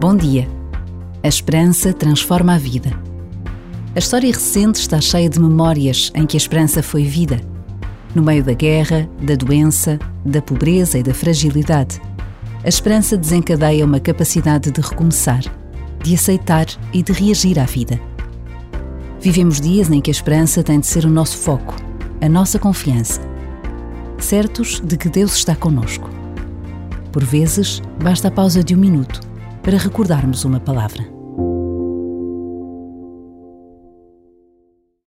Bom dia. A esperança transforma a vida. A história recente está cheia de memórias em que a esperança foi vida. No meio da guerra, da doença, da pobreza e da fragilidade, a esperança desencadeia uma capacidade de recomeçar, de aceitar e de reagir à vida. Vivemos dias em que a esperança tem de ser o nosso foco, a nossa confiança, certos de que Deus está conosco. Por vezes, basta a pausa de um minuto para recordarmos uma palavra.